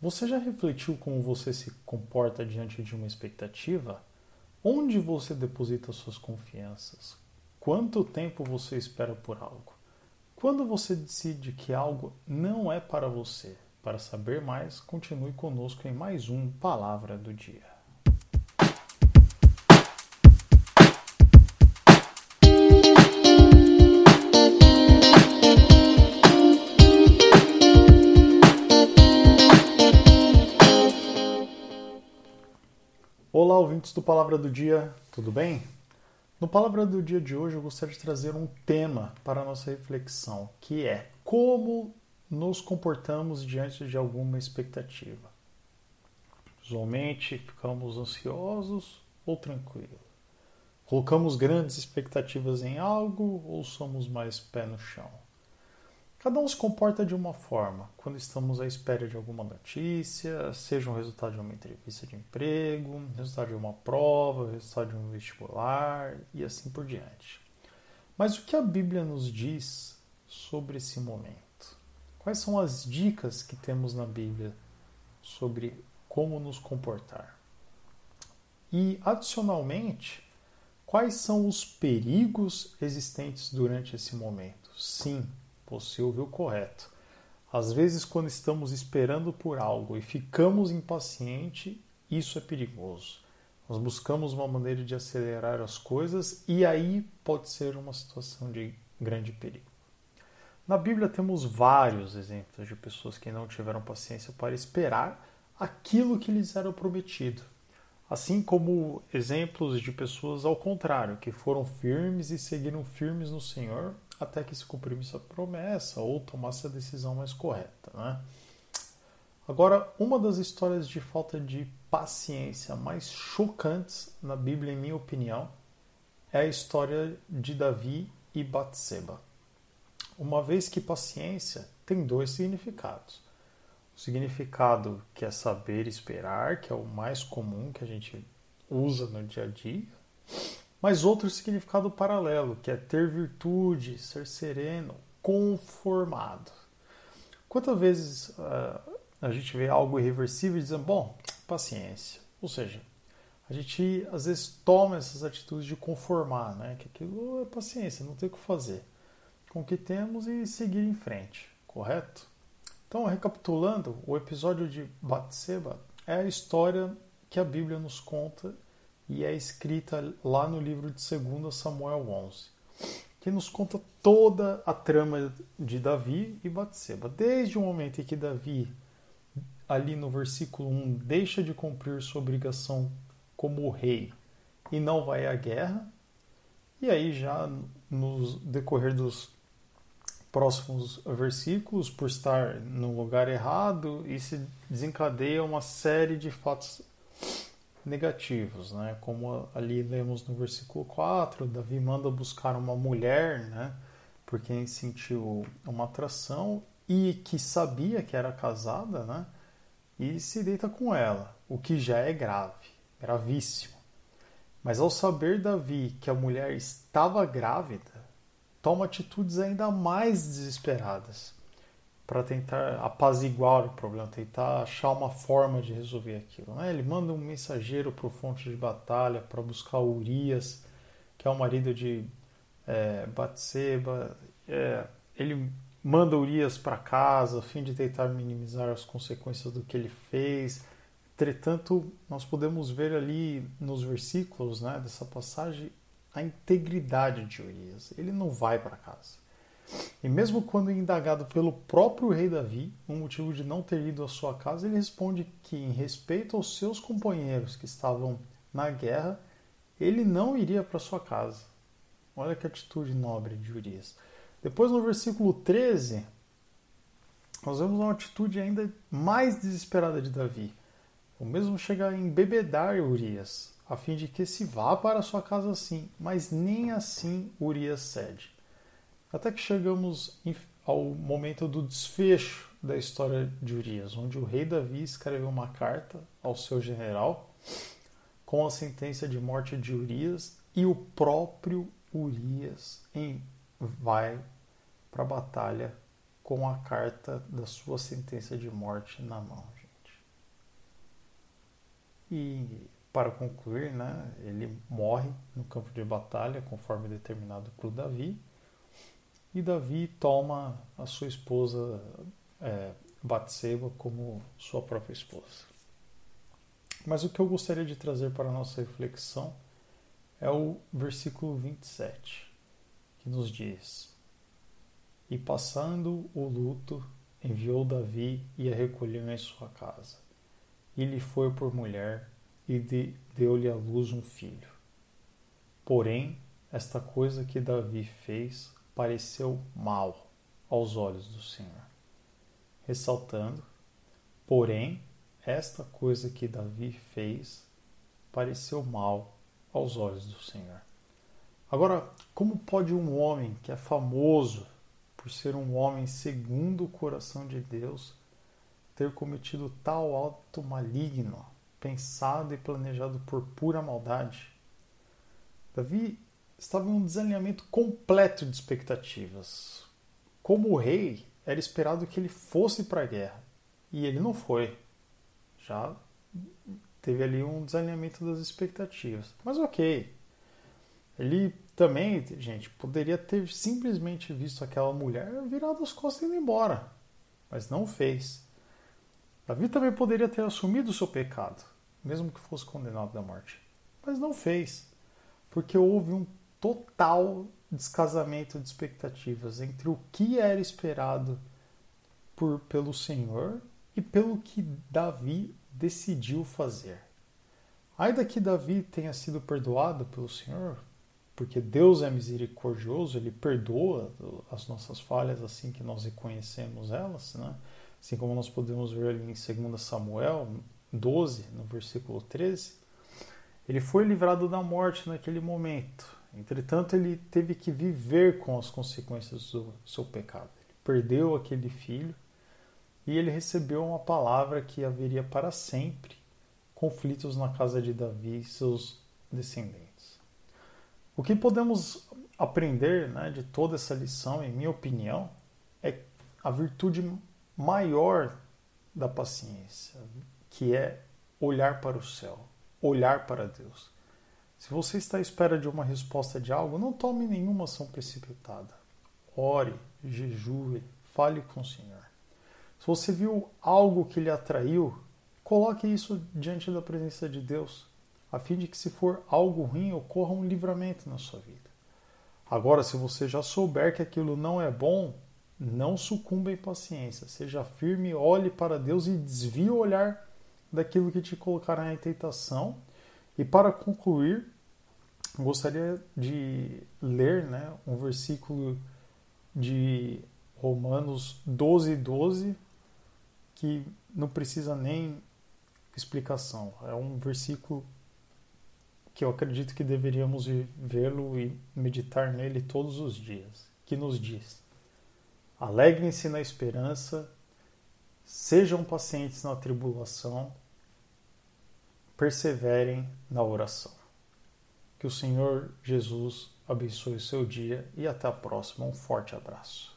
Você já refletiu como você se comporta diante de uma expectativa? Onde você deposita suas confianças? Quanto tempo você espera por algo? Quando você decide que algo não é para você? Para saber mais, continue conosco em mais um Palavra do Dia. Olá, ouvintes do Palavra do Dia, tudo bem? No Palavra do Dia de hoje eu gostaria de trazer um tema para a nossa reflexão, que é como nos comportamos diante de alguma expectativa. Usualmente ficamos ansiosos ou tranquilos? Colocamos grandes expectativas em algo ou somos mais pé no chão? Cada um se comporta de uma forma quando estamos à espera de alguma notícia, seja um resultado de uma entrevista de emprego, resultado de uma prova, resultado de um vestibular e assim por diante. Mas o que a Bíblia nos diz sobre esse momento? Quais são as dicas que temos na Bíblia sobre como nos comportar? E, adicionalmente, quais são os perigos existentes durante esse momento? Sim, você ouviu correto. Às vezes, quando estamos esperando por algo e ficamos impacientes, isso é perigoso. Nós buscamos uma maneira de acelerar as coisas e aí pode ser uma situação de grande perigo. Na Bíblia temos vários exemplos de pessoas que não tiveram paciência para esperar aquilo que lhes era prometido. Assim como exemplos de pessoas ao contrário, que foram firmes e seguiram firmes no Senhor até que se cumprisse a promessa ou tomasse a decisão mais correta. Né? Agora, uma das histórias de falta de paciência mais chocantes na Bíblia, em minha opinião, é a história de Davi e Batseba. Uma vez que paciência tem dois significados. O significado que é saber esperar, que é o mais comum que a gente usa no dia a dia, mas outro significado paralelo, que é ter virtude, ser sereno, conformado. Quantas vezes uh, a gente vê algo irreversível e diz, bom, paciência. Ou seja, a gente às vezes toma essas atitudes de conformar, né? que aquilo é paciência, não tem o que fazer. Com o que temos e seguir em frente, correto? Então, recapitulando, o episódio de Batseba é a história que a Bíblia nos conta e é escrita lá no livro de 2 Samuel 11, que nos conta toda a trama de Davi e Batseba, desde o momento em que Davi, ali no versículo 1, deixa de cumprir sua obrigação como rei e não vai à guerra, e aí já no decorrer dos próximos versículos, por estar no lugar errado, e se desencadeia uma série de fatos negativos, né? Como ali lemos no versículo 4, Davi manda buscar uma mulher, né? Por quem sentiu uma atração e que sabia que era casada, né? E se deita com ela, o que já é grave, gravíssimo. Mas ao saber Davi que a mulher estava grávida, toma atitudes ainda mais desesperadas para tentar apaziguar o problema, tentar achar uma forma de resolver aquilo. Né? Ele manda um mensageiro para o fonte de batalha para buscar Urias, que é o marido de é, Batseba. É, ele manda Urias para casa a fim de tentar minimizar as consequências do que ele fez. Entretanto, nós podemos ver ali nos versículos né, dessa passagem a integridade de Urias. Ele não vai para casa. E mesmo quando indagado pelo próprio rei Davi, um motivo de não ter ido à sua casa, ele responde que, em respeito aos seus companheiros que estavam na guerra, ele não iria para sua casa. Olha que atitude nobre de Urias. Depois, no versículo 13, nós vemos uma atitude ainda mais desesperada de Davi. O mesmo chega a embebedar Urias, a fim de que se vá para sua casa assim, mas nem assim Urias cede. Até que chegamos ao momento do desfecho da história de Urias, onde o rei Davi escreveu uma carta ao seu general com a sentença de morte de Urias e o próprio Urias em, vai para a batalha com a carta da sua sentença de morte na mão, gente. e para concluir, né, ele morre no campo de batalha, conforme determinado por Davi, e Davi toma a sua esposa é, Batseba como sua própria esposa. Mas o que eu gostaria de trazer para a nossa reflexão é o versículo 27, que nos diz: E passando o luto, enviou Davi e a recolheu em sua casa. E lhe foi por mulher e de, deu-lhe à luz um filho. Porém, esta coisa que Davi fez pareceu mal aos olhos do Senhor. Ressaltando, porém, esta coisa que Davi fez pareceu mal aos olhos do Senhor. Agora, como pode um homem que é famoso por ser um homem segundo o coração de Deus ter cometido tal ato maligno pensado e planejado por pura maldade. Davi estava em um desalinhamento completo de expectativas. Como rei, era esperado que ele fosse para a guerra e ele não foi. Já teve ali um desalinhamento das expectativas. Mas ok. Ele também, gente, poderia ter simplesmente visto aquela mulher virada as costas e indo embora. Mas não fez. Davi também poderia ter assumido o seu pecado, mesmo que fosse condenado à morte. Mas não fez, porque houve um total descasamento de expectativas entre o que era esperado por, pelo Senhor e pelo que Davi decidiu fazer. Ainda que Davi tenha sido perdoado pelo Senhor, porque Deus é misericordioso, ele perdoa as nossas falhas assim que nós reconhecemos elas, né? Assim como nós podemos ver ali em 2 Samuel 12, no versículo 13, ele foi livrado da morte naquele momento. Entretanto, ele teve que viver com as consequências do seu pecado. Ele perdeu aquele filho e ele recebeu uma palavra que haveria para sempre conflitos na casa de Davi e seus descendentes. O que podemos aprender né, de toda essa lição, em minha opinião, é a virtude maior da paciência, que é olhar para o céu, olhar para Deus. Se você está à espera de uma resposta de algo, não tome nenhuma ação precipitada. Ore, jejue, fale com o Senhor. Se você viu algo que lhe atraiu, coloque isso diante da presença de Deus, a fim de que, se for algo ruim, ocorra um livramento na sua vida. Agora, se você já souber que aquilo não é bom, não sucumba em paciência, seja firme, olhe para Deus e desvie o olhar daquilo que te colocará em tentação. E para concluir, gostaria de ler né, um versículo de Romanos 12, 12, que não precisa nem explicação. É um versículo que eu acredito que deveríamos vê-lo e meditar nele todos os dias, que nos diz: Alegrem-se na esperança, sejam pacientes na tribulação, perseverem na oração. Que o Senhor Jesus abençoe o seu dia e até a próxima. Um forte abraço.